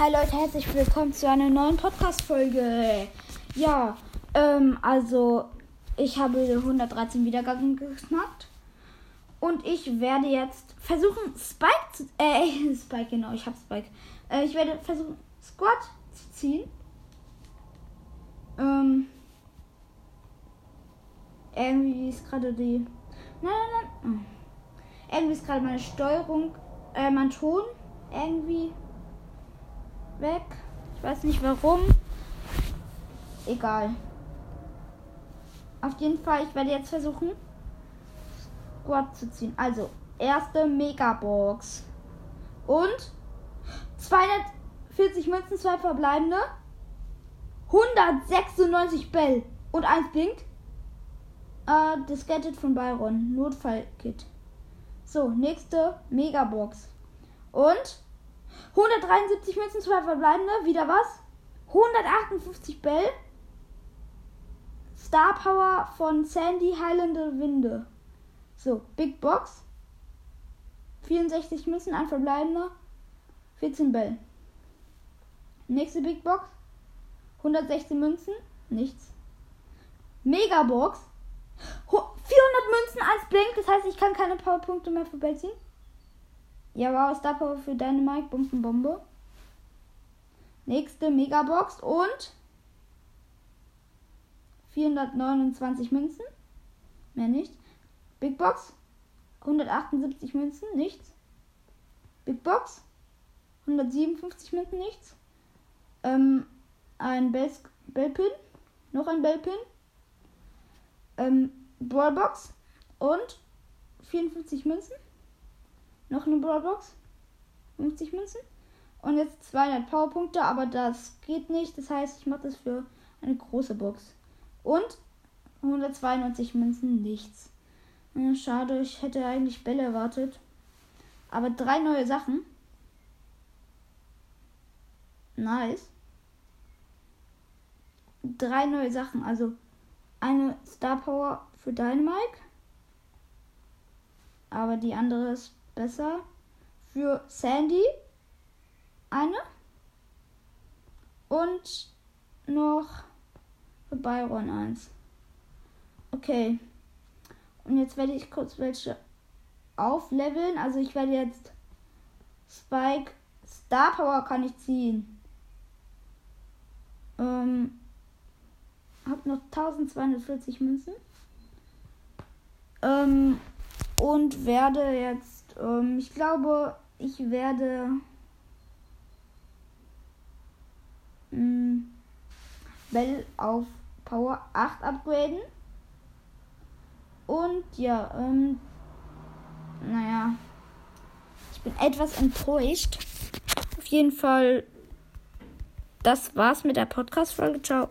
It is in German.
Hi Leute, herzlich willkommen zu einer neuen Podcast-Folge. Ja, ähm, also ich habe 113 Wiedergaben geknackt. Und ich werde jetzt versuchen, Spike zu. Äh, Spike, genau, ich habe Spike. Äh, ich werde versuchen, Squad zu ziehen. Ähm. Irgendwie ist gerade die. Nein, nein, nein. Irgendwie ist gerade meine Steuerung, äh, mein Ton irgendwie weg. Ich weiß nicht warum. Egal. Auf jeden Fall, ich werde jetzt versuchen, Squad zu ziehen. Also, erste Megabox. Und 240 Münzen, zwei verbleibende. 196 Bell. Und eins blinkt. Äh, das Gadget von Byron. Notfallkit. So, nächste Megabox. Und 173 Münzen, zwei verbleibende. Wieder was? 158 Bell. Star Power von Sandy Heilende Winde. So, Big Box. 64 Münzen, ein verbleibender. 14 Bell. Nächste Big Box. 116 Münzen, nichts. Megabox. 400 Münzen als Blink, das heißt, ich kann keine Powerpunkte mehr für Bell ziehen. Ja, wow, Star Power für Dynamite, Bombenbombe. Nächste Megabox und 429 Münzen. Mehr nicht. Big Box. 178 Münzen. Nichts. Big Box. 157 Münzen. Nichts. Ähm, ein Bell Bellpin. Noch ein Bellpin. Ähm, Brawlbox. Und 54 Münzen. Noch eine Brawlbox. 50 Münzen. Und jetzt 200 Powerpunkte, aber das geht nicht. Das heißt, ich mache das für eine große Box. Und 192 Münzen, nichts. Schade, ich hätte eigentlich Bälle erwartet. Aber drei neue Sachen. Nice. Drei neue Sachen. Also eine Star Power für Dynamite. Aber die andere ist besser. Für Sandy eine. Und noch für Byron 1. Okay. Und jetzt werde ich kurz welche aufleveln. Also ich werde jetzt Spike Star Power kann ich ziehen. Ähm, hab noch 1240 Münzen. Ähm, und werde jetzt, ähm, ich glaube, ich werde mh, hm, Bell auf Power 8 upgraden. Und ja, ähm, naja, ich bin etwas enttäuscht. Auf jeden Fall, das war's mit der Podcast-Folge. Ciao.